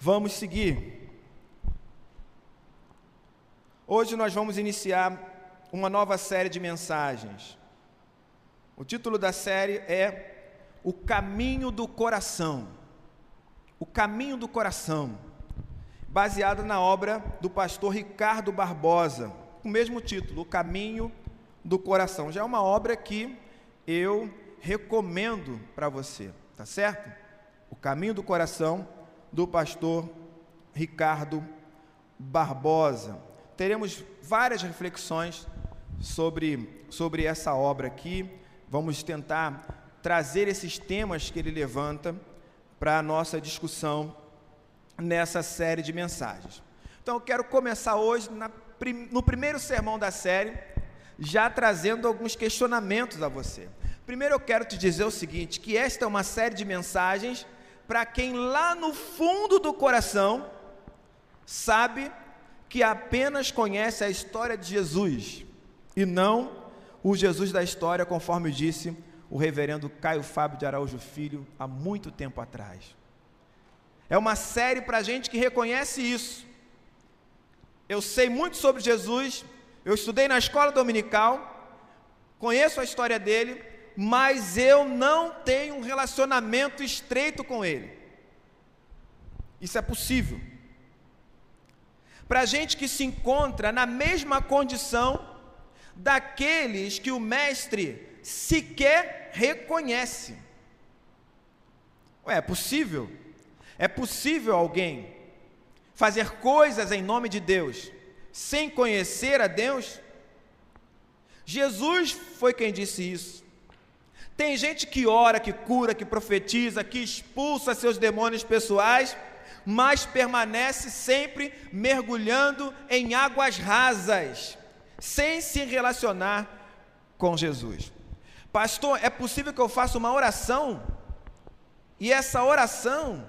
Vamos seguir. Hoje nós vamos iniciar uma nova série de mensagens. O título da série é O Caminho do Coração. O Caminho do Coração, baseado na obra do pastor Ricardo Barbosa, o mesmo título, O Caminho do Coração. Já é uma obra que eu recomendo para você, tá certo? O Caminho do Coração do pastor Ricardo Barbosa. Teremos várias reflexões sobre, sobre essa obra aqui. Vamos tentar trazer esses temas que ele levanta para a nossa discussão nessa série de mensagens. Então, eu quero começar hoje, na, no primeiro sermão da série, já trazendo alguns questionamentos a você. Primeiro, eu quero te dizer o seguinte: que esta é uma série de mensagens para quem lá no fundo do coração sabe que apenas conhece a história de Jesus e não o Jesus da história, conforme disse o reverendo Caio Fábio de Araújo Filho há muito tempo atrás. É uma série para gente que reconhece isso. Eu sei muito sobre Jesus, eu estudei na escola dominical, conheço a história dele, mas eu não tenho um relacionamento estreito com Ele. Isso é possível. Para gente que se encontra na mesma condição daqueles que o Mestre sequer reconhece. Ué, é possível? É possível alguém fazer coisas em nome de Deus sem conhecer a Deus? Jesus foi quem disse isso. Tem gente que ora, que cura, que profetiza, que expulsa seus demônios pessoais, mas permanece sempre mergulhando em águas rasas, sem se relacionar com Jesus. Pastor, é possível que eu faça uma oração e essa oração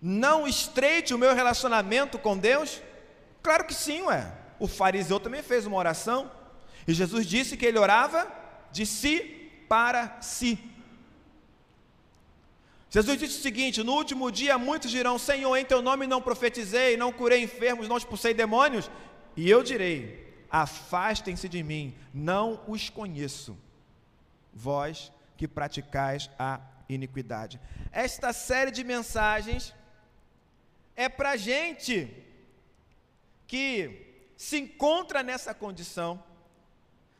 não estreite o meu relacionamento com Deus? Claro que sim, ué. O fariseu também fez uma oração e Jesus disse que ele orava de si para si. Jesus disse o seguinte: No último dia muitos dirão: Senhor, em teu nome não profetizei, não curei enfermos, não expulsei demônios. E eu direi: Afastem-se de mim, não os conheço, vós que praticais a iniquidade. Esta série de mensagens é para gente que se encontra nessa condição,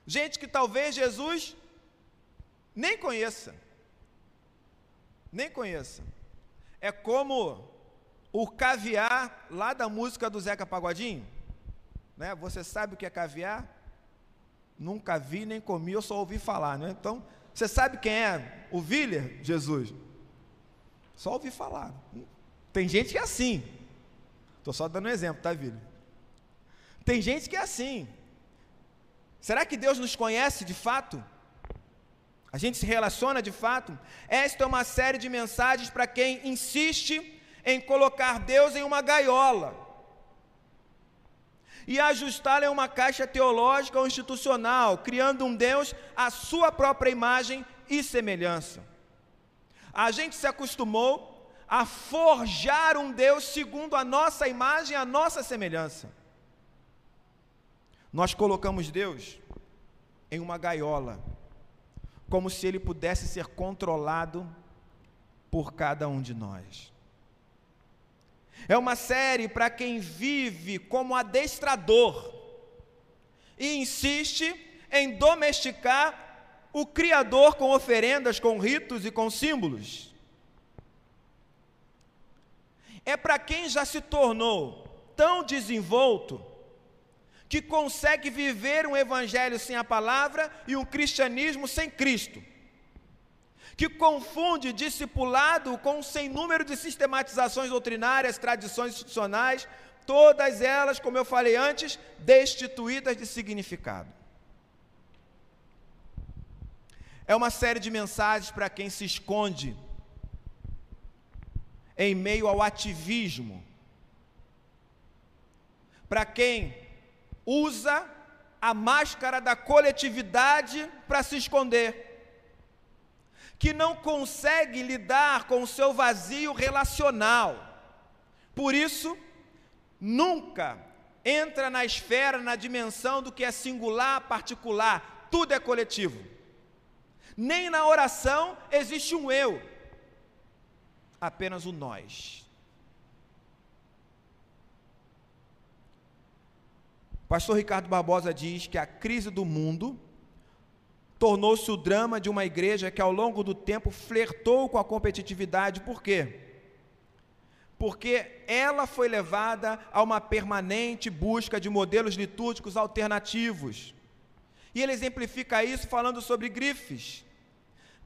gente que talvez Jesus nem conheça. Nem conheça. É como o caviar lá da música do Zeca Pagodinho. Né? Você sabe o que é caviar? Nunca vi nem comi, eu só ouvi falar. Né? Então, você sabe quem é o Viller? Jesus. Só ouvi falar. Tem gente que é assim. Estou só dando um exemplo, tá, Viller? Tem gente que é assim. Será que Deus nos conhece de fato? A gente se relaciona de fato? Esta é uma série de mensagens para quem insiste em colocar Deus em uma gaiola e ajustá-lo em uma caixa teológica ou institucional, criando um Deus à sua própria imagem e semelhança. A gente se acostumou a forjar um Deus segundo a nossa imagem a nossa semelhança. Nós colocamos Deus em uma gaiola como se ele pudesse ser controlado por cada um de nós. É uma série para quem vive como adestrador e insiste em domesticar o Criador com oferendas, com ritos e com símbolos. É para quem já se tornou tão desenvolto que consegue viver um evangelho sem a palavra e um cristianismo sem Cristo, que confunde discipulado com um sem número de sistematizações doutrinárias, tradições institucionais, todas elas, como eu falei antes, destituídas de significado. É uma série de mensagens para quem se esconde em meio ao ativismo, para quem usa a máscara da coletividade para se esconder, que não consegue lidar com o seu vazio relacional, Por isso, nunca entra na esfera, na dimensão do que é singular, particular, tudo é coletivo. Nem na oração existe um eu, apenas o nós. Pastor Ricardo Barbosa diz que a crise do mundo tornou-se o drama de uma igreja que ao longo do tempo flertou com a competitividade. Por quê? Porque ela foi levada a uma permanente busca de modelos litúrgicos alternativos. E ele exemplifica isso falando sobre grifes,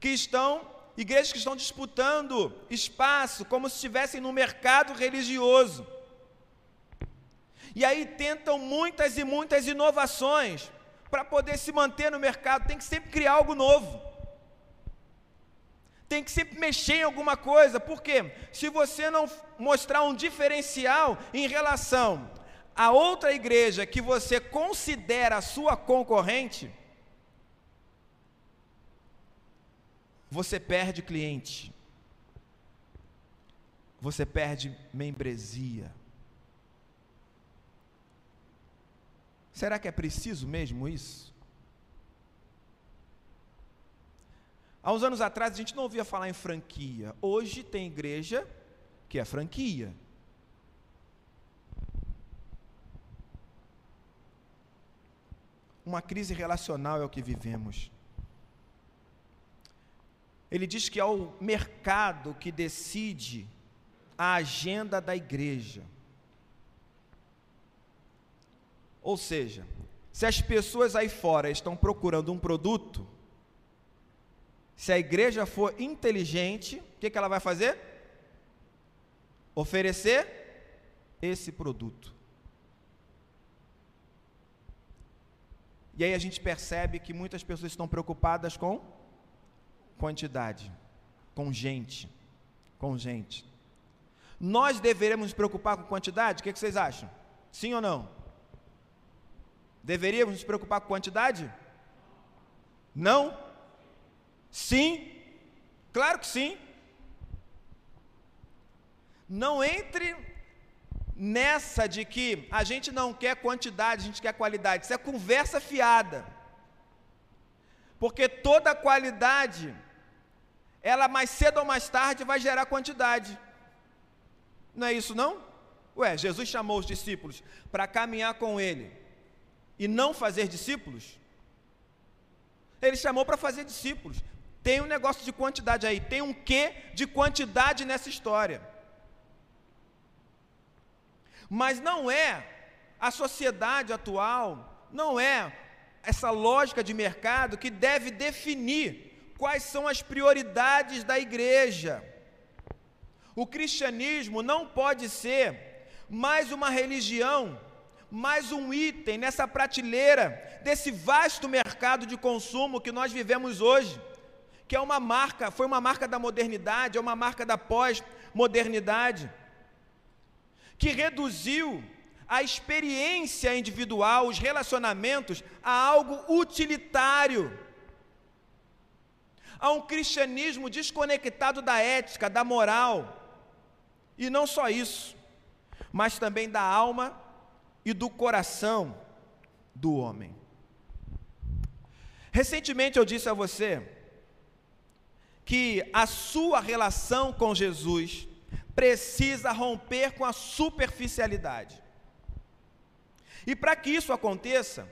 que estão, igrejas que estão disputando espaço como se estivessem no mercado religioso. E aí tentam muitas e muitas inovações para poder se manter no mercado, tem que sempre criar algo novo. Tem que sempre mexer em alguma coisa, porque se você não mostrar um diferencial em relação a outra igreja que você considera sua concorrente, você perde cliente, você perde membresia. Será que é preciso mesmo isso? Há uns anos atrás a gente não ouvia falar em franquia. Hoje tem igreja que é franquia. Uma crise relacional é o que vivemos. Ele diz que é o mercado que decide a agenda da igreja. Ou seja, se as pessoas aí fora estão procurando um produto, se a igreja for inteligente, o que, que ela vai fazer? Oferecer esse produto. E aí a gente percebe que muitas pessoas estão preocupadas com quantidade, com gente, com gente. Nós deveremos nos preocupar com quantidade? O que, que vocês acham? Sim ou não? Deveríamos nos preocupar com quantidade? Não? Sim? Claro que sim. Não entre nessa de que a gente não quer quantidade, a gente quer qualidade. Isso é conversa fiada. Porque toda qualidade, ela mais cedo ou mais tarde vai gerar quantidade. Não é isso não? Ué, Jesus chamou os discípulos para caminhar com ele e não fazer discípulos? Ele chamou para fazer discípulos. Tem um negócio de quantidade aí, tem um quê de quantidade nessa história. Mas não é a sociedade atual, não é essa lógica de mercado que deve definir quais são as prioridades da igreja. O cristianismo não pode ser mais uma religião mais um item nessa prateleira desse vasto mercado de consumo que nós vivemos hoje, que é uma marca, foi uma marca da modernidade, é uma marca da pós-modernidade, que reduziu a experiência individual, os relacionamentos, a algo utilitário, a um cristianismo desconectado da ética, da moral, e não só isso, mas também da alma e do coração do homem. Recentemente eu disse a você que a sua relação com Jesus precisa romper com a superficialidade. E para que isso aconteça,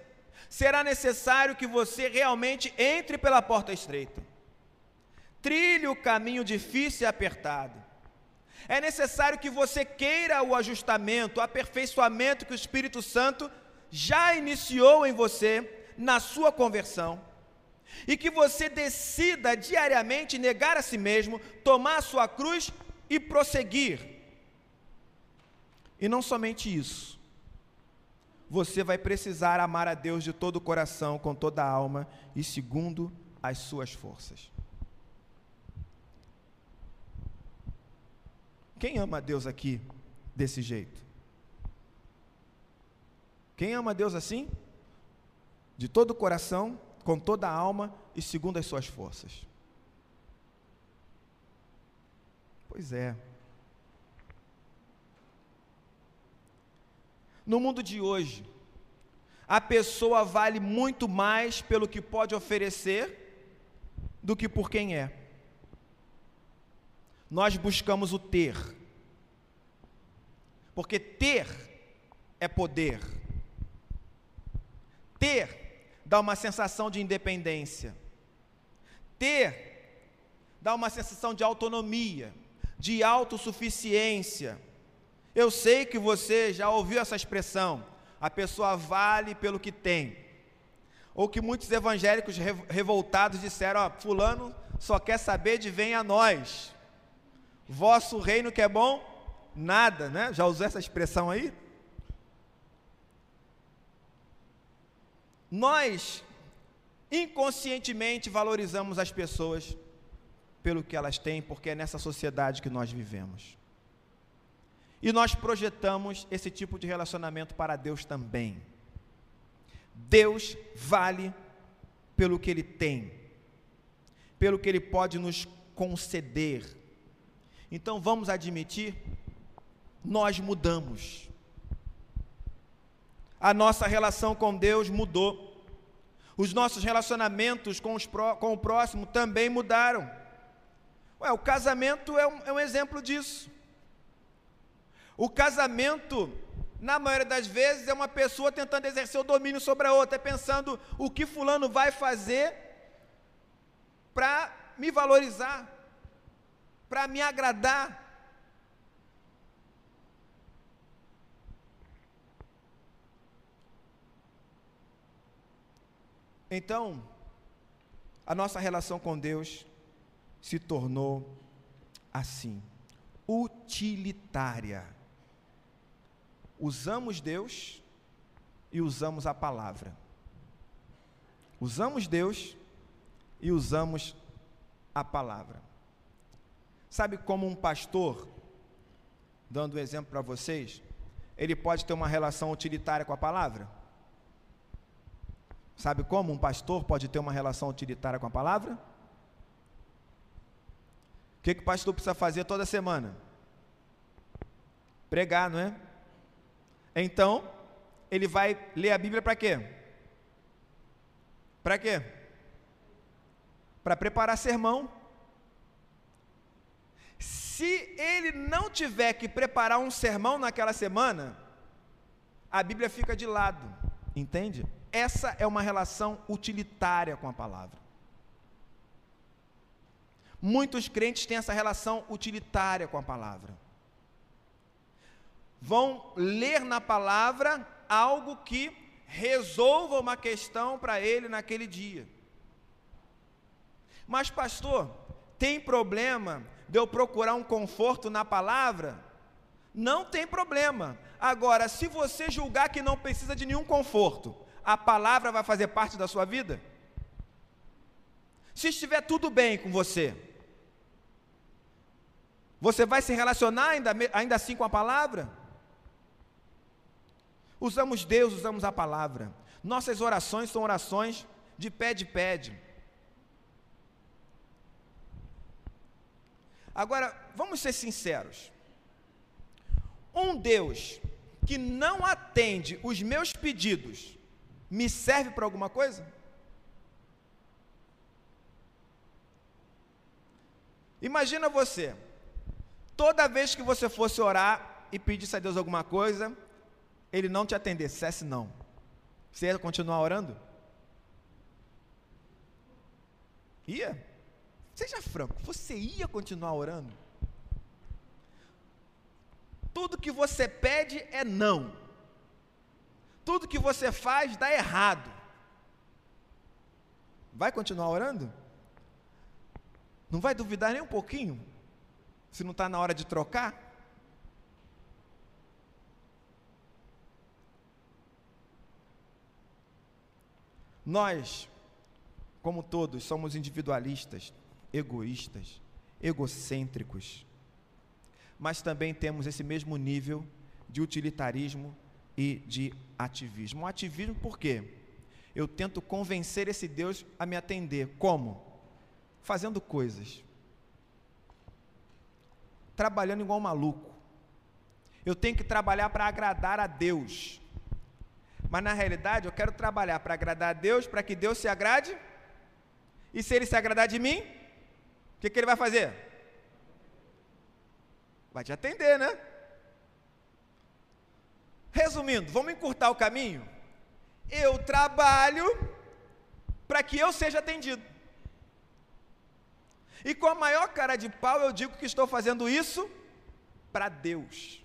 será necessário que você realmente entre pela porta estreita, trilhe o caminho difícil e apertado, é necessário que você queira o ajustamento, o aperfeiçoamento que o Espírito Santo já iniciou em você na sua conversão. E que você decida diariamente negar a si mesmo, tomar a sua cruz e prosseguir. E não somente isso. Você vai precisar amar a Deus de todo o coração, com toda a alma e segundo as suas forças. Quem ama a Deus aqui desse jeito? Quem ama a Deus assim? De todo o coração, com toda a alma e segundo as suas forças. Pois é. No mundo de hoje, a pessoa vale muito mais pelo que pode oferecer do que por quem é. Nós buscamos o ter, porque ter é poder. Ter dá uma sensação de independência. Ter dá uma sensação de autonomia, de autossuficiência. Eu sei que você já ouviu essa expressão, a pessoa vale pelo que tem. Ou que muitos evangélicos revoltados disseram: Ó, Fulano só quer saber de vem a nós. Vosso reino que é bom, nada, né? Já usou essa expressão aí? Nós inconscientemente valorizamos as pessoas pelo que elas têm, porque é nessa sociedade que nós vivemos. E nós projetamos esse tipo de relacionamento para Deus também. Deus vale pelo que Ele tem, pelo que Ele pode nos conceder. Então vamos admitir, nós mudamos. A nossa relação com Deus mudou. Os nossos relacionamentos com, os, com o próximo também mudaram. Ué, o casamento é um, é um exemplo disso. O casamento, na maioria das vezes, é uma pessoa tentando exercer o domínio sobre a outra, pensando o que fulano vai fazer para me valorizar, para me agradar. Então, a nossa relação com Deus se tornou assim, utilitária. Usamos Deus e usamos a palavra. Usamos Deus e usamos a palavra. Sabe como um pastor, dando um exemplo para vocês, ele pode ter uma relação utilitária com a palavra? Sabe como um pastor pode ter uma relação utilitária com a palavra? O que, que o pastor precisa fazer toda semana? Pregar, não é? Então, ele vai ler a Bíblia para quê? Para quê? Para preparar sermão. Se ele não tiver que preparar um sermão naquela semana, a Bíblia fica de lado, entende? Essa é uma relação utilitária com a palavra. Muitos crentes têm essa relação utilitária com a palavra. Vão ler na palavra algo que resolva uma questão para ele naquele dia. Mas, pastor, tem problema de eu procurar um conforto na palavra? Não tem problema. Agora, se você julgar que não precisa de nenhum conforto, a palavra vai fazer parte da sua vida? Se estiver tudo bem com você, você vai se relacionar ainda, ainda assim com a palavra? Usamos Deus, usamos a palavra. Nossas orações são orações de pé de pede. Agora, vamos ser sinceros. Um Deus que não atende os meus pedidos me serve para alguma coisa? Imagina você, toda vez que você fosse orar e pedisse a Deus alguma coisa, Ele não te atendesse, dissesse não. Você ia continuar orando? Ia? Seja franco, você ia continuar orando? Tudo que você pede é não tudo que você faz dá errado. Vai continuar orando? Não vai duvidar nem um pouquinho? Se não está na hora de trocar? Nós, como todos, somos individualistas, egoístas, egocêntricos, mas também temos esse mesmo nível de utilitarismo e de ativismo. Ativismo por quê? Eu tento convencer esse Deus a me atender. Como? Fazendo coisas. Trabalhando igual um maluco. Eu tenho que trabalhar para agradar a Deus. Mas na realidade, eu quero trabalhar para agradar a Deus, para que Deus se agrade. E se ele se agradar de mim, que, que ele vai fazer? Vai te atender, né? Resumindo, vamos encurtar o caminho? Eu trabalho para que eu seja atendido. E com a maior cara de pau eu digo que estou fazendo isso para Deus.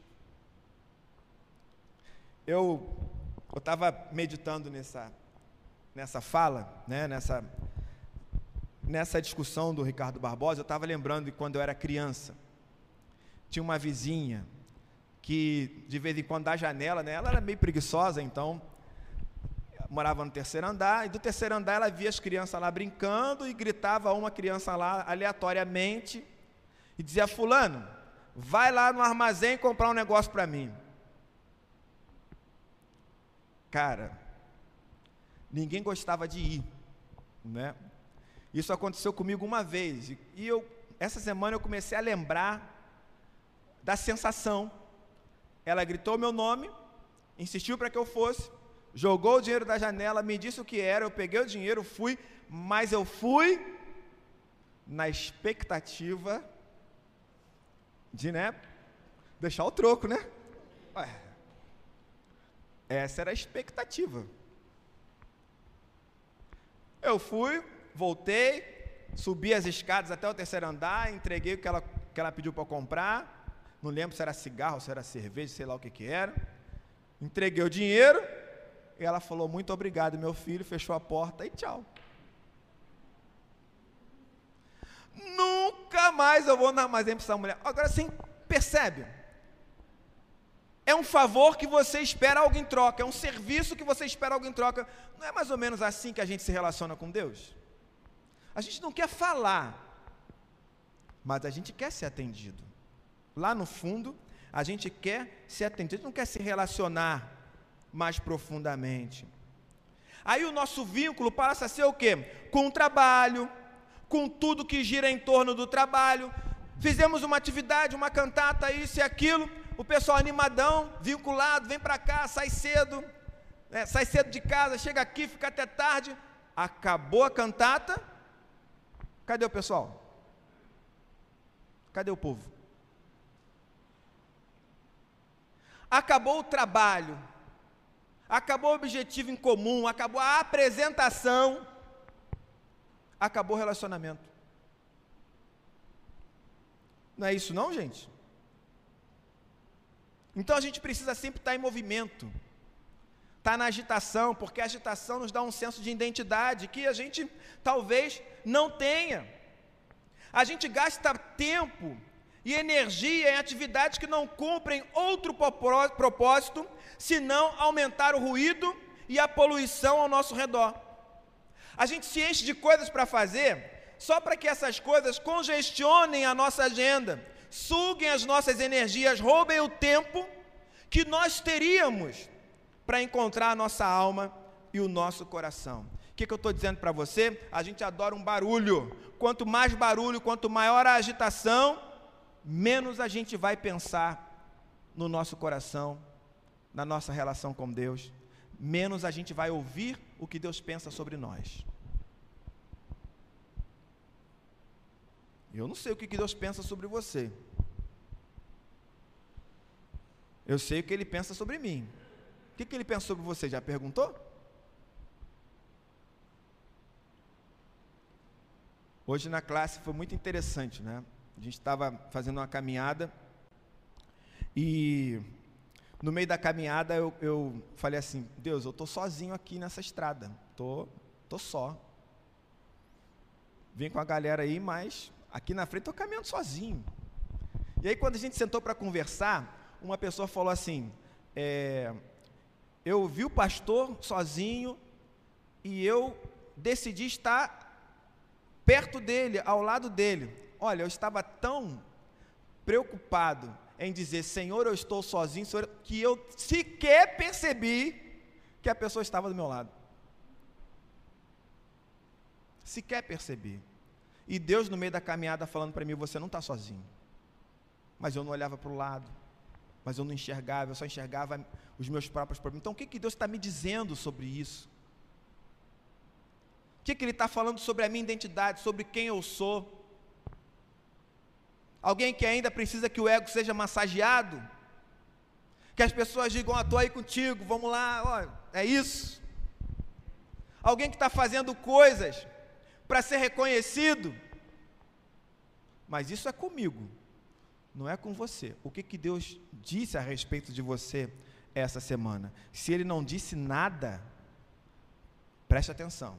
Eu estava meditando nessa, nessa fala, né, nessa, nessa discussão do Ricardo Barbosa, eu estava lembrando de quando eu era criança. Tinha uma vizinha que de vez em quando da janela, né, ela era meio preguiçosa, então morava no terceiro andar, e do terceiro andar ela via as crianças lá brincando e gritava a uma criança lá aleatoriamente e dizia: Fulano, vai lá no armazém comprar um negócio para mim. Cara, ninguém gostava de ir, né? Isso aconteceu comigo uma vez e eu essa semana eu comecei a lembrar da sensação. Ela gritou meu nome, insistiu para que eu fosse, jogou o dinheiro da janela, me disse o que era, eu peguei o dinheiro, fui, mas eu fui na expectativa de, né, deixar o troco, né? Ué, essa era a expectativa. Eu fui, voltei, subi as escadas até o terceiro andar, entreguei o que ela, que ela pediu para comprar. Não lembro se era cigarro, se era cerveja, sei lá o que, que era. Entreguei o dinheiro e ela falou: Muito obrigado, meu filho. Fechou a porta e tchau. Nunca mais eu vou no armazém para essa mulher. Agora sim, percebe? É um favor que você espera algo em troca, é um serviço que você espera algo em troca. Não é mais ou menos assim que a gente se relaciona com Deus? A gente não quer falar, mas a gente quer ser atendido. Lá no fundo, a gente quer ser atendido, a gente não quer se relacionar mais profundamente. Aí o nosso vínculo passa a ser o quê? Com o trabalho, com tudo que gira em torno do trabalho. Fizemos uma atividade, uma cantata, isso e aquilo o pessoal animadão, vinculado, vem para cá, sai cedo, né, sai cedo de casa, chega aqui, fica até tarde. Acabou a cantata, cadê o pessoal? Cadê o povo? Acabou o trabalho, acabou o objetivo em comum, acabou a apresentação, acabou o relacionamento. Não é isso não, gente? Então a gente precisa sempre estar em movimento, estar na agitação, porque a agitação nos dá um senso de identidade que a gente talvez não tenha. A gente gasta tempo e energia em atividades que não cumprem outro propósito senão aumentar o ruído e a poluição ao nosso redor. A gente se enche de coisas para fazer só para que essas coisas congestionem a nossa agenda suguem as nossas energias, roubem o tempo que nós teríamos para encontrar a nossa alma e o nosso coração. O que, que eu estou dizendo para você? A gente adora um barulho. Quanto mais barulho, quanto maior a agitação, menos a gente vai pensar no nosso coração, na nossa relação com Deus, menos a gente vai ouvir o que Deus pensa sobre nós. Eu não sei o que Deus pensa sobre você. Eu sei o que Ele pensa sobre mim. O que Ele pensa sobre você? Já perguntou? Hoje na classe foi muito interessante, né? A gente estava fazendo uma caminhada e no meio da caminhada eu, eu falei assim: Deus, eu estou sozinho aqui nessa estrada, tô, tô só. Vim com a galera aí, mas aqui na frente estou caminhando sozinho. E aí, quando a gente sentou para conversar, uma pessoa falou assim: é, Eu vi o pastor sozinho e eu decidi estar perto dele, ao lado dele. Olha, eu estava tão preocupado em dizer, Senhor, eu estou sozinho, Senhor, que eu sequer percebi que a pessoa estava do meu lado. Sequer percebi. E Deus, no meio da caminhada, falando para mim: Você não está sozinho. Mas eu não olhava para o lado. Mas eu não enxergava, eu só enxergava os meus próprios problemas. Então, o que, que Deus está me dizendo sobre isso? O que, que Ele está falando sobre a minha identidade, sobre quem eu sou? Alguém que ainda precisa que o ego seja massageado? Que as pessoas digam, ah, estou aí contigo, vamos lá, ó, é isso. Alguém que está fazendo coisas para ser reconhecido? Mas isso é comigo, não é com você. O que, que Deus disse a respeito de você essa semana? Se Ele não disse nada, preste atenção.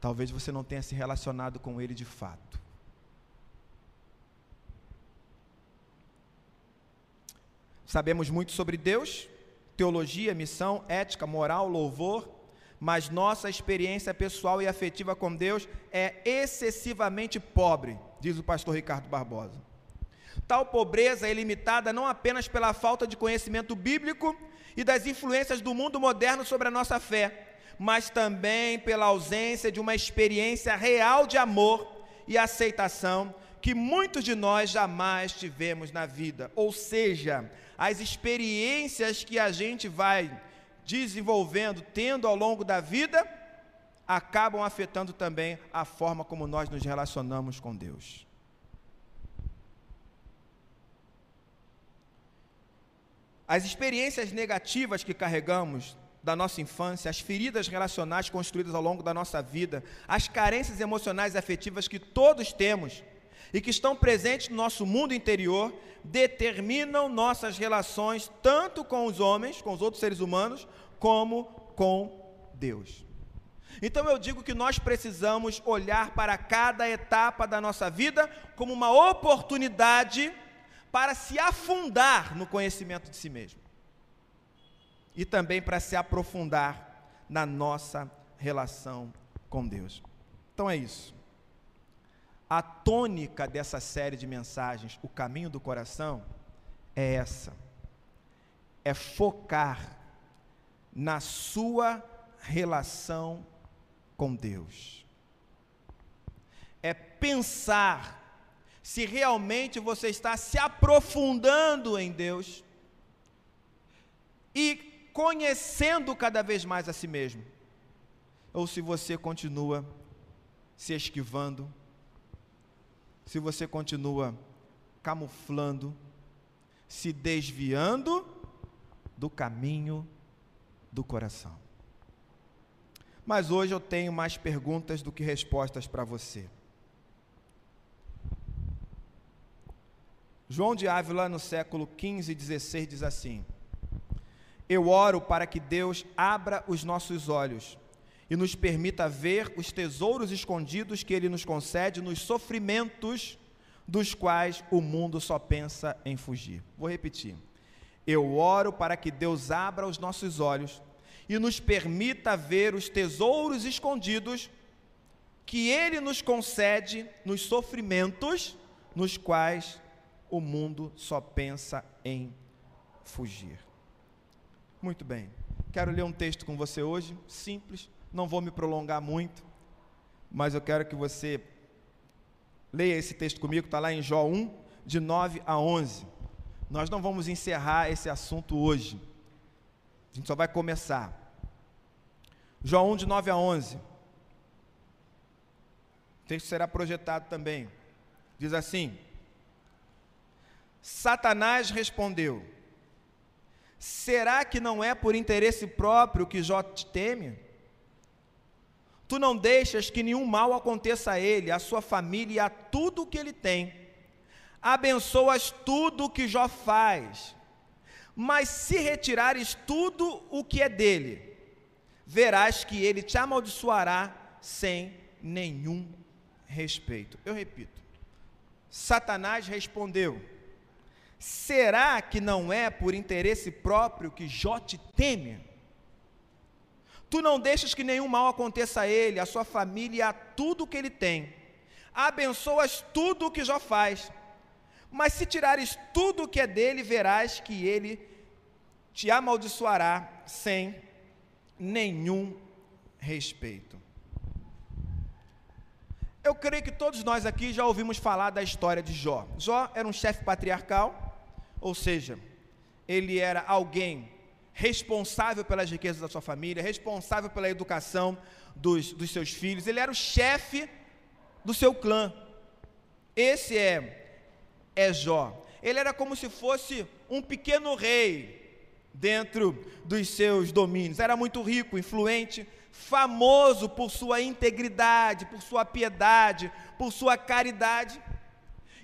Talvez você não tenha se relacionado com Ele de fato. Sabemos muito sobre Deus, teologia, missão, ética, moral, louvor, mas nossa experiência pessoal e afetiva com Deus é excessivamente pobre, diz o pastor Ricardo Barbosa. Tal pobreza é limitada não apenas pela falta de conhecimento bíblico e das influências do mundo moderno sobre a nossa fé, mas também pela ausência de uma experiência real de amor e aceitação que muitos de nós jamais tivemos na vida. Ou seja, as experiências que a gente vai desenvolvendo, tendo ao longo da vida, acabam afetando também a forma como nós nos relacionamos com Deus. As experiências negativas que carregamos da nossa infância, as feridas relacionais construídas ao longo da nossa vida, as carências emocionais e afetivas que todos temos e que estão presentes no nosso mundo interior, determinam nossas relações tanto com os homens, com os outros seres humanos, como com Deus. Então eu digo que nós precisamos olhar para cada etapa da nossa vida como uma oportunidade para se afundar no conhecimento de si mesmo. E também para se aprofundar na nossa relação com Deus. Então é isso. A tônica dessa série de mensagens, O Caminho do Coração, é essa: é focar na sua relação com Deus. É pensar se realmente você está se aprofundando em Deus e conhecendo cada vez mais a si mesmo, ou se você continua se esquivando, se você continua camuflando, se desviando do caminho do coração. Mas hoje eu tenho mais perguntas do que respostas para você. João de Ávila, no século 15 e 16, diz assim: Eu oro para que Deus abra os nossos olhos e nos permita ver os tesouros escondidos que Ele nos concede nos sofrimentos dos quais o mundo só pensa em fugir. Vou repetir. Eu oro para que Deus abra os nossos olhos e nos permita ver os tesouros escondidos que Ele nos concede nos sofrimentos nos quais o mundo só pensa em fugir. Muito bem, quero ler um texto com você hoje, simples, não vou me prolongar muito, mas eu quero que você leia esse texto comigo, está lá em Jó 1, de 9 a 11. Nós não vamos encerrar esse assunto hoje, a gente só vai começar. Jó 1, de 9 a 11. O texto será projetado também. Diz assim: Satanás respondeu: Será que não é por interesse próprio que Jó te teme? Tu não deixas que nenhum mal aconteça a ele, a sua família e a tudo o que ele tem. Abençoas tudo o que Jó faz. Mas se retirares tudo o que é dele, verás que ele te amaldiçoará sem nenhum respeito. Eu repito. Satanás respondeu: Será que não é por interesse próprio que Jó te teme? Tu não deixas que nenhum mal aconteça a ele, a sua família e a tudo que ele tem. Abençoas tudo o que Jó faz. Mas se tirares tudo o que é dele, verás que ele te amaldiçoará sem nenhum respeito. Eu creio que todos nós aqui já ouvimos falar da história de Jó. Jó era um chefe patriarcal, ou seja, ele era alguém responsável pelas riquezas da sua família, responsável pela educação dos, dos seus filhos, ele era o chefe do seu clã. Esse é, é Jó. Ele era como se fosse um pequeno rei dentro dos seus domínios. Era muito rico, influente, famoso por sua integridade, por sua piedade, por sua caridade.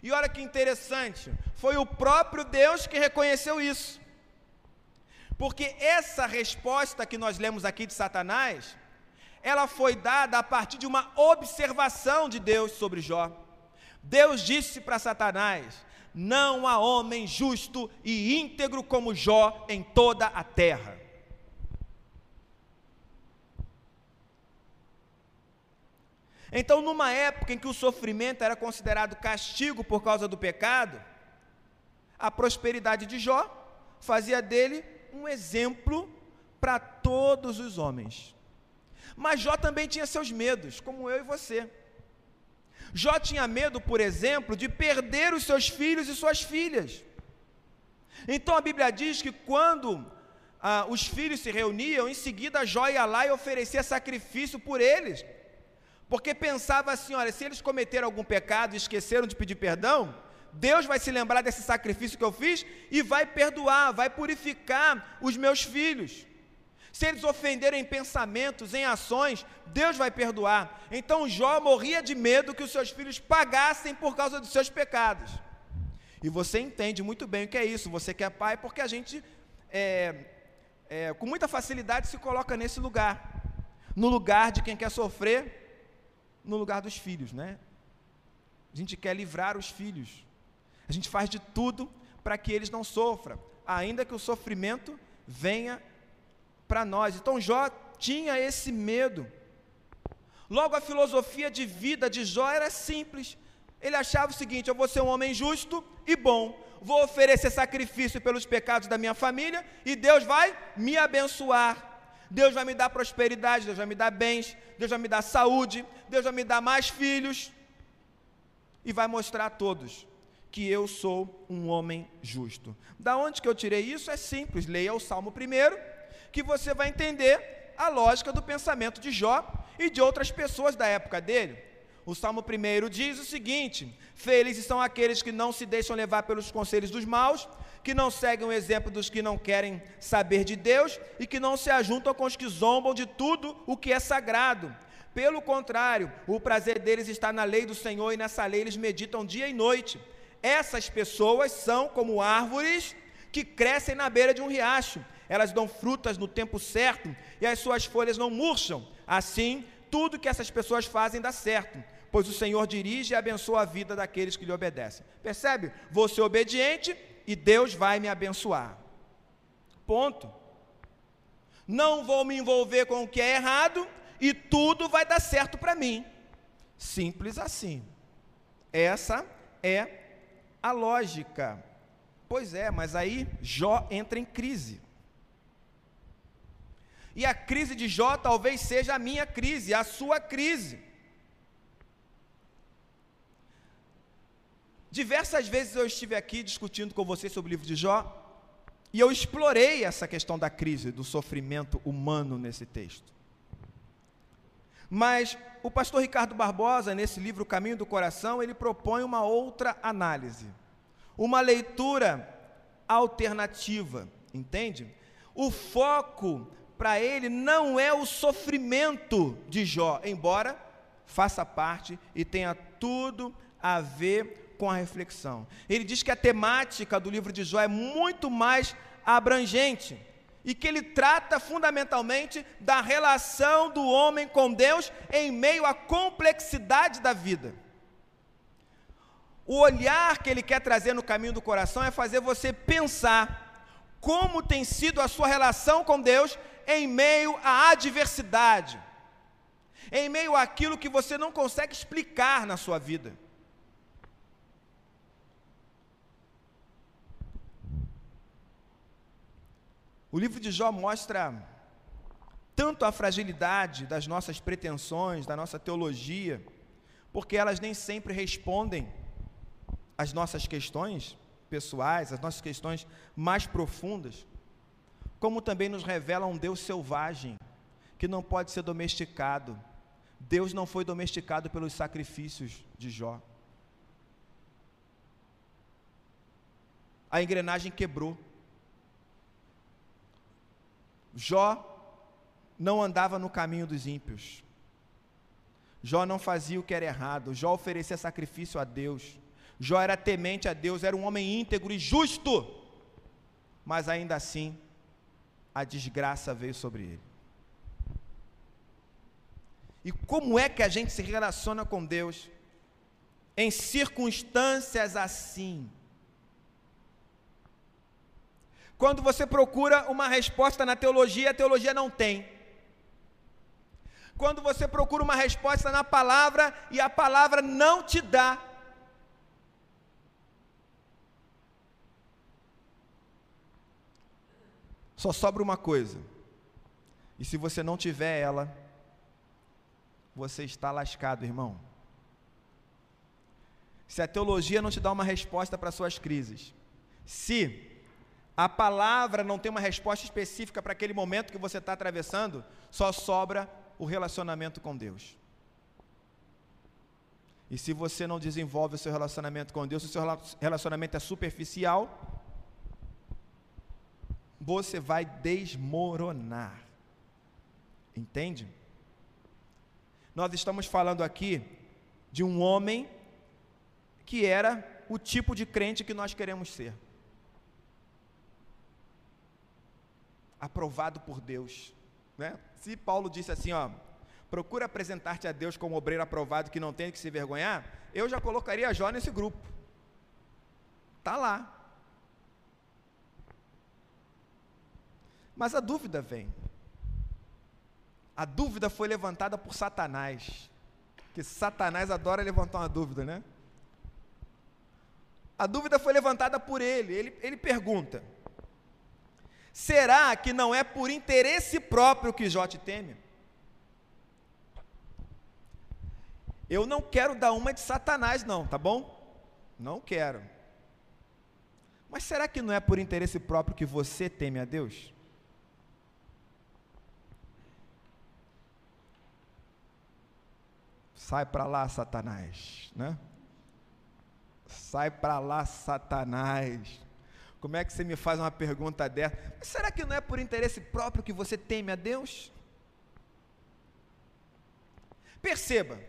E olha que interessante, foi o próprio Deus que reconheceu isso. Porque essa resposta que nós lemos aqui de Satanás, ela foi dada a partir de uma observação de Deus sobre Jó. Deus disse para Satanás: Não há homem justo e íntegro como Jó em toda a terra. Então, numa época em que o sofrimento era considerado castigo por causa do pecado, a prosperidade de Jó fazia dele um exemplo para todos os homens. Mas Jó também tinha seus medos, como eu e você. Jó tinha medo, por exemplo, de perder os seus filhos e suas filhas. Então a Bíblia diz que quando ah, os filhos se reuniam, em seguida Jó ia lá e oferecia sacrifício por eles porque pensava assim: olha, se eles cometeram algum pecado e esqueceram de pedir perdão, Deus vai se lembrar desse sacrifício que eu fiz e vai perdoar, vai purificar os meus filhos. Se eles ofenderem em pensamentos, em ações, Deus vai perdoar. Então Jó morria de medo que os seus filhos pagassem por causa dos seus pecados. E você entende muito bem o que é isso. Você que é pai, porque a gente, é, é, com muita facilidade, se coloca nesse lugar no lugar de quem quer sofrer no lugar dos filhos, né? A gente quer livrar os filhos. A gente faz de tudo para que eles não sofram, ainda que o sofrimento venha para nós. Então Jó tinha esse medo. Logo a filosofia de vida de Jó era simples. Ele achava o seguinte: eu vou ser um homem justo e bom, vou oferecer sacrifício pelos pecados da minha família e Deus vai me abençoar. Deus vai me dar prosperidade, Deus vai me dar bens, Deus vai me dar saúde, Deus vai me dar mais filhos e vai mostrar a todos que eu sou um homem justo. Da onde que eu tirei isso? É simples, leia o Salmo primeiro, que você vai entender a lógica do pensamento de Jó e de outras pessoas da época dele. O Salmo 1 diz o seguinte: Felizes são aqueles que não se deixam levar pelos conselhos dos maus, que não seguem o exemplo dos que não querem saber de Deus e que não se ajuntam com os que zombam de tudo o que é sagrado. Pelo contrário, o prazer deles está na lei do Senhor e nessa lei eles meditam dia e noite. Essas pessoas são como árvores que crescem na beira de um riacho. Elas dão frutas no tempo certo e as suas folhas não murcham. Assim, tudo que essas pessoas fazem dá certo, pois o Senhor dirige e abençoa a vida daqueles que lhe obedecem. Percebe? Vou ser obediente e Deus vai me abençoar. Ponto. Não vou me envolver com o que é errado e tudo vai dar certo para mim. Simples assim. Essa é a lógica. Pois é, mas aí Jó entra em crise. E a crise de Jó talvez seja a minha crise, a sua crise. Diversas vezes eu estive aqui discutindo com você sobre o livro de Jó, e eu explorei essa questão da crise, do sofrimento humano nesse texto. Mas o pastor Ricardo Barbosa, nesse livro Caminho do Coração, ele propõe uma outra análise, uma leitura alternativa, entende? O foco para ele não é o sofrimento de Jó, embora faça parte e tenha tudo a ver com a reflexão. Ele diz que a temática do livro de Jó é muito mais abrangente e que ele trata fundamentalmente da relação do homem com Deus em meio à complexidade da vida. O olhar que ele quer trazer no caminho do coração é fazer você pensar como tem sido a sua relação com Deus em meio à adversidade, em meio àquilo que você não consegue explicar na sua vida. O livro de Jó mostra tanto a fragilidade das nossas pretensões, da nossa teologia, porque elas nem sempre respondem às nossas questões, pessoais, as nossas questões mais profundas, como também nos revela um Deus selvagem, que não pode ser domesticado. Deus não foi domesticado pelos sacrifícios de Jó. A engrenagem quebrou. Jó não andava no caminho dos ímpios. Jó não fazia o que era errado. Jó oferecia sacrifício a Deus. Jó era temente a Deus, era um homem íntegro e justo. Mas ainda assim, a desgraça veio sobre ele. E como é que a gente se relaciona com Deus em circunstâncias assim? Quando você procura uma resposta na teologia, a teologia não tem. Quando você procura uma resposta na palavra e a palavra não te dá. Só sobra uma coisa. E se você não tiver ela, você está lascado, irmão. Se a teologia não te dá uma resposta para suas crises, se a palavra não tem uma resposta específica para aquele momento que você está atravessando, só sobra o relacionamento com Deus. E se você não desenvolve o seu relacionamento com Deus, se o seu relacionamento é superficial, você vai desmoronar. Entende? Nós estamos falando aqui de um homem que era o tipo de crente que nós queremos ser. Aprovado por Deus. Né? Se Paulo disse assim, ó, procura apresentar-te a Deus como obreiro aprovado que não tem que se vergonhar, eu já colocaria Jó nesse grupo. Tá lá. Mas a dúvida vem. A dúvida foi levantada por Satanás. Que Satanás adora levantar uma dúvida, né? A dúvida foi levantada por ele. Ele, ele pergunta: Será que não é por interesse próprio que Jó te teme? Eu não quero dar uma de Satanás, não, tá bom? Não quero. Mas será que não é por interesse próprio que você teme a Deus? Sai para lá, Satanás, né? Sai para lá, Satanás. Como é que você me faz uma pergunta dessa? Mas será que não é por interesse próprio que você teme a Deus? Perceba,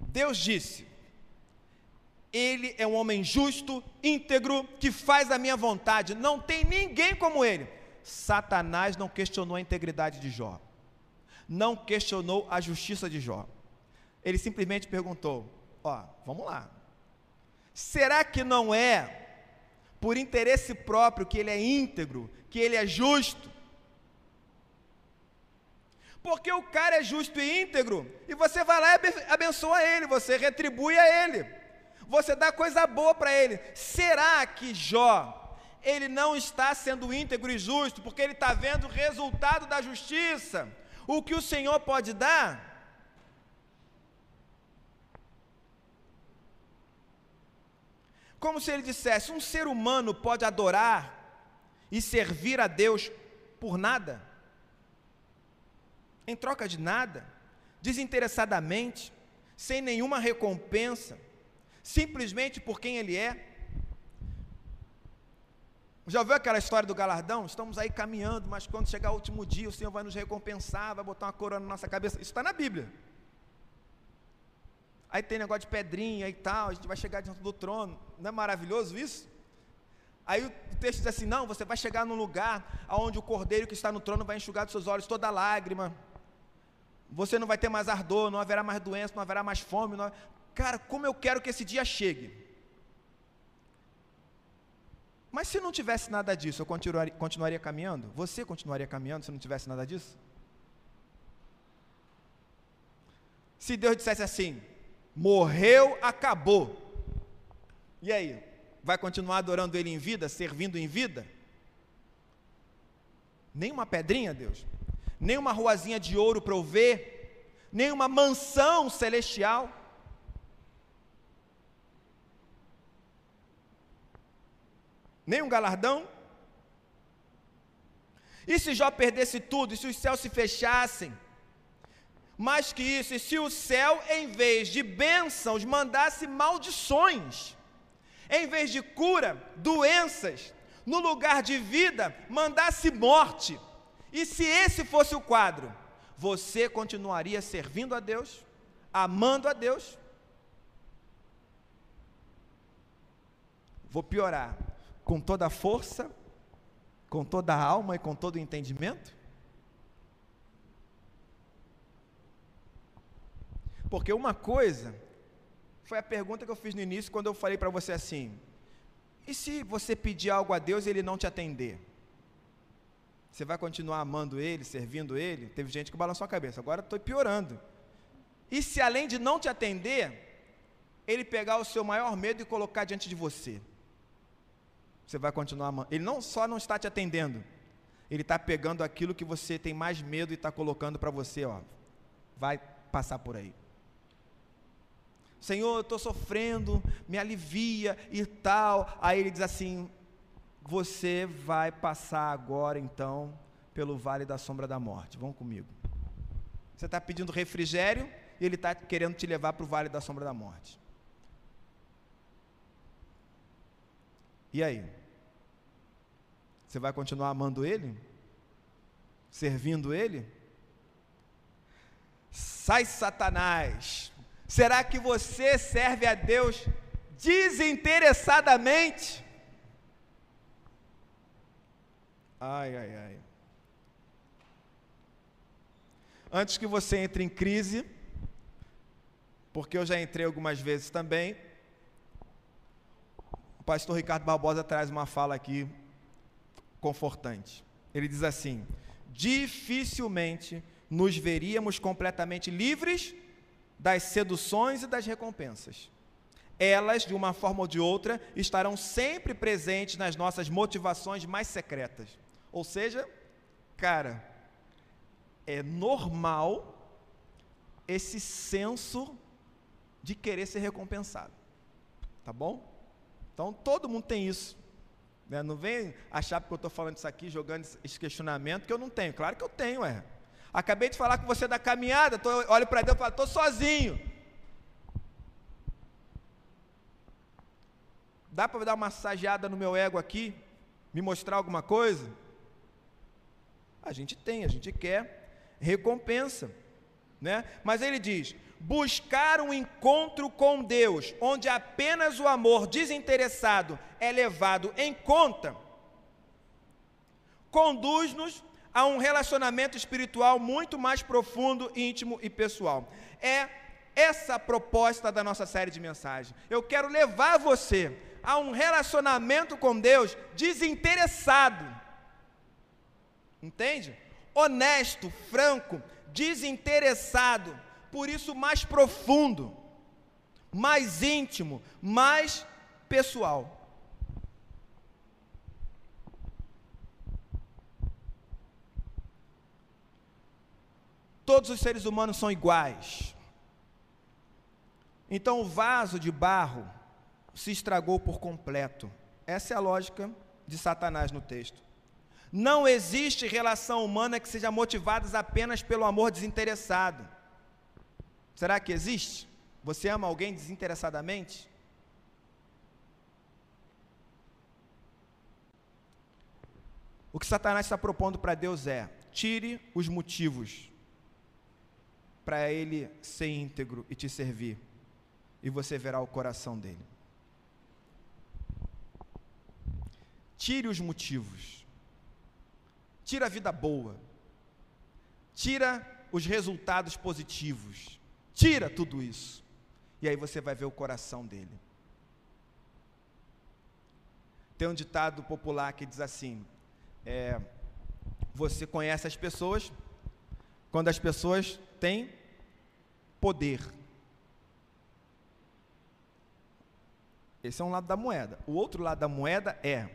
Deus disse: Ele é um homem justo, íntegro, que faz a minha vontade, não tem ninguém como ele. Satanás não questionou a integridade de Jó, não questionou a justiça de Jó. Ele simplesmente perguntou: Ó, vamos lá, será que não é por interesse próprio, que ele é íntegro, que ele é justo. Porque o cara é justo e íntegro, e você vai lá e abençoa ele, você retribui a ele, você dá coisa boa para ele. Será que Jó, ele não está sendo íntegro e justo, porque ele está vendo o resultado da justiça? O que o Senhor pode dar? Como se ele dissesse: um ser humano pode adorar e servir a Deus por nada? Em troca de nada? Desinteressadamente? Sem nenhuma recompensa? Simplesmente por quem ele é? Já ouviu aquela história do galardão? Estamos aí caminhando, mas quando chegar o último dia, o Senhor vai nos recompensar, vai botar uma coroa na nossa cabeça. Isso está na Bíblia. Aí tem negócio de pedrinha e tal, a gente vai chegar diante do trono. Não é maravilhoso isso? Aí o texto diz assim: não, você vai chegar num lugar onde o cordeiro que está no trono vai enxugar dos seus olhos toda lágrima. Você não vai ter mais ardor, não haverá mais doença, não haverá mais fome. Não... Cara, como eu quero que esse dia chegue. Mas se não tivesse nada disso, eu continuaria, continuaria caminhando? Você continuaria caminhando se não tivesse nada disso? Se Deus dissesse assim: morreu, acabou. E aí? Vai continuar adorando Ele em vida, servindo em vida? Nem uma pedrinha, Deus. Nem uma ruazinha de ouro para eu ver. Nem uma mansão celestial. Nem um galardão? E se Jó perdesse tudo, e se os céus se fechassem? Mais que isso, e se o céu, em vez de bênçãos, mandasse maldições, em vez de cura, doenças, no lugar de vida, mandasse morte, e se esse fosse o quadro, você continuaria servindo a Deus, amando a Deus? Vou piorar, com toda a força, com toda a alma e com todo o entendimento? Porque uma coisa foi a pergunta que eu fiz no início quando eu falei para você assim: e se você pedir algo a Deus e ele não te atender? Você vai continuar amando ele, servindo ele? Teve gente que balançou a cabeça, agora estou piorando. E se além de não te atender, ele pegar o seu maior medo e colocar diante de você? Você vai continuar amando. Ele não só não está te atendendo, ele está pegando aquilo que você tem mais medo e está colocando para você, ó. Vai passar por aí. Senhor, eu estou sofrendo, me alivia e tal. Aí ele diz assim: Você vai passar agora então pelo vale da sombra da morte. Vão comigo. Você está pedindo refrigério e ele está querendo te levar para o vale da sombra da morte. E aí? Você vai continuar amando Ele? Servindo Ele? Sai, Satanás! Será que você serve a Deus desinteressadamente? Ai, ai, ai. Antes que você entre em crise, porque eu já entrei algumas vezes também, o pastor Ricardo Barbosa traz uma fala aqui confortante. Ele diz assim: dificilmente nos veríamos completamente livres das seduções e das recompensas. Elas, de uma forma ou de outra, estarão sempre presentes nas nossas motivações mais secretas. Ou seja, cara, é normal esse senso de querer ser recompensado. Tá bom? Então todo mundo tem isso. Né? Não vem achar porque eu estou falando isso aqui, jogando esse questionamento, que eu não tenho. Claro que eu tenho, é. Acabei de falar com você da caminhada, tô, olho para Deus e falo, estou sozinho. Dá para dar uma massageada no meu ego aqui? Me mostrar alguma coisa? A gente tem, a gente quer recompensa. Né? Mas ele diz: buscar um encontro com Deus, onde apenas o amor desinteressado é levado em conta, conduz-nos a um relacionamento espiritual muito mais profundo, íntimo e pessoal. É essa a proposta da nossa série de mensagens. Eu quero levar você a um relacionamento com Deus desinteressado. Entende? Honesto, franco, desinteressado por isso mais profundo, mais íntimo, mais pessoal. Todos os seres humanos são iguais. Então o vaso de barro se estragou por completo. Essa é a lógica de Satanás no texto. Não existe relação humana que seja motivada apenas pelo amor desinteressado. Será que existe? Você ama alguém desinteressadamente? O que Satanás está propondo para Deus é: tire os motivos para ele ser íntegro e te servir, e você verá o coração dele. Tire os motivos, tira a vida boa, tira os resultados positivos, Tira tudo isso. E aí você vai ver o coração dele. Tem um ditado popular que diz assim: é, você conhece as pessoas quando as pessoas têm poder. Esse é um lado da moeda. O outro lado da moeda é: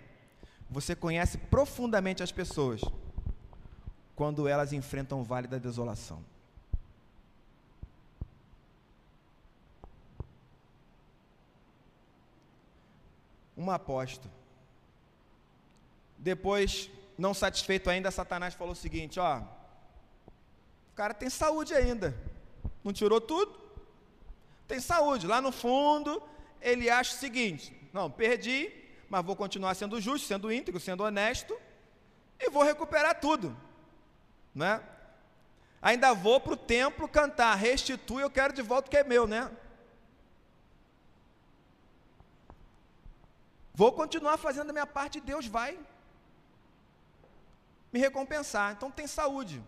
você conhece profundamente as pessoas quando elas enfrentam o vale da desolação. uma aposta. Depois, não satisfeito ainda, Satanás falou o seguinte: ó, o cara tem saúde ainda, não tirou tudo? Tem saúde. Lá no fundo, ele acha o seguinte: não, perdi, mas vou continuar sendo justo, sendo íntegro, sendo honesto, e vou recuperar tudo, né? Ainda vou para o templo cantar, restitui, eu quero de volta o que é meu, né? Vou continuar fazendo a minha parte, Deus vai me recompensar. Então tem saúde.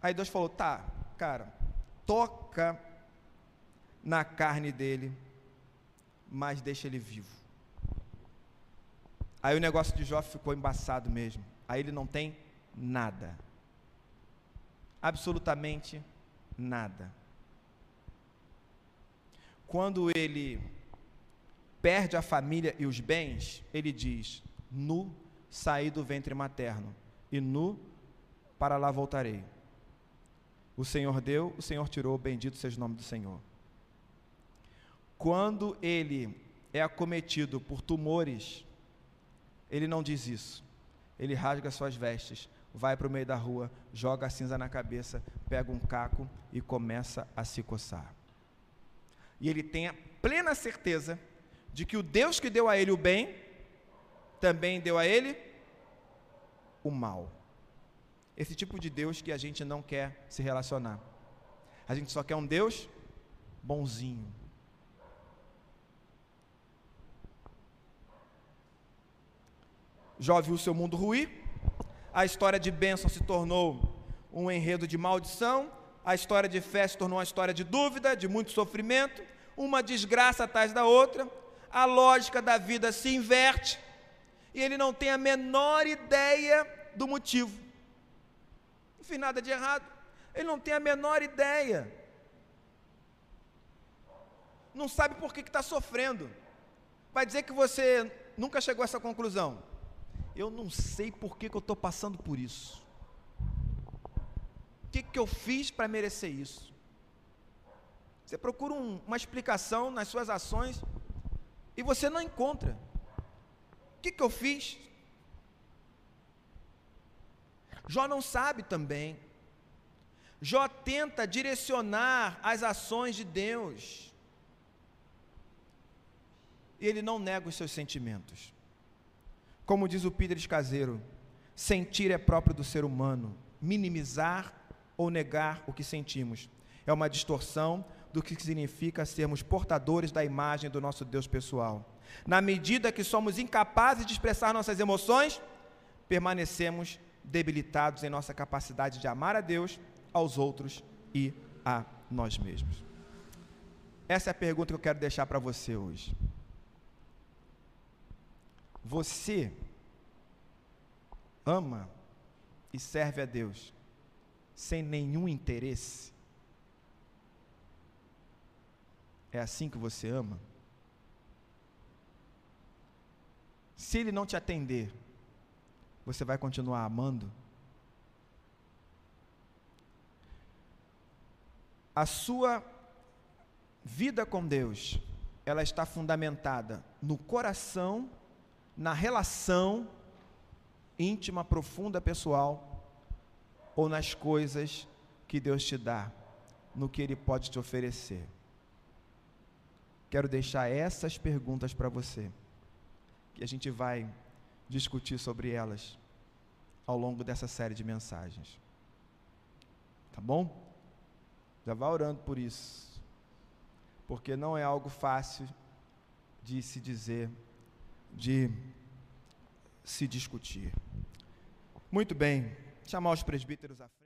Aí Deus falou: tá, cara, toca na carne dele, mas deixa ele vivo. Aí o negócio de Jó ficou embaçado mesmo. Aí ele não tem nada. Absolutamente nada. Quando ele perde a família e os bens, ele diz: Nu saí do ventre materno, e nu para lá voltarei. O Senhor deu, o Senhor tirou, bendito seja o nome do Senhor. Quando ele é acometido por tumores, ele não diz isso. Ele rasga suas vestes, vai para o meio da rua, joga a cinza na cabeça, pega um caco e começa a se coçar. E ele tem a plena certeza de que o Deus que deu a ele o bem, também deu a ele o mal. Esse tipo de Deus que a gente não quer se relacionar. A gente só quer um Deus bonzinho. Jó viu seu mundo ruir, a história de bênção se tornou um enredo de maldição, a história de fé se tornou uma história de dúvida, de muito sofrimento, uma desgraça atrás da outra, a lógica da vida se inverte e ele não tem a menor ideia do motivo. Não fiz nada de errado. Ele não tem a menor ideia. Não sabe por que está sofrendo. Vai dizer que você nunca chegou a essa conclusão. Eu não sei por que, que eu estou passando por isso. O que, que eu fiz para merecer isso? Você procura um, uma explicação nas suas ações e você não encontra. O que, que eu fiz? Jó não sabe também. Jó tenta direcionar as ações de Deus. E ele não nega os seus sentimentos. Como diz o Píderes Caseiro, sentir é próprio do ser humano, minimizar ou negar o que sentimos. É uma distorção do que significa sermos portadores da imagem do nosso Deus pessoal. Na medida que somos incapazes de expressar nossas emoções, permanecemos debilitados em nossa capacidade de amar a Deus, aos outros e a nós mesmos. Essa é a pergunta que eu quero deixar para você hoje. Você ama e serve a Deus sem nenhum interesse? É assim que você ama? Se ele não te atender, você vai continuar amando? A sua vida com Deus, ela está fundamentada no coração, na relação íntima, profunda, pessoal, ou nas coisas que Deus te dá, no que Ele pode te oferecer quero deixar essas perguntas para você, que a gente vai discutir sobre elas ao longo dessa série de mensagens. Tá bom? Já vá orando por isso, porque não é algo fácil de se dizer, de se discutir. Muito bem, chamar os presbíteros à frente.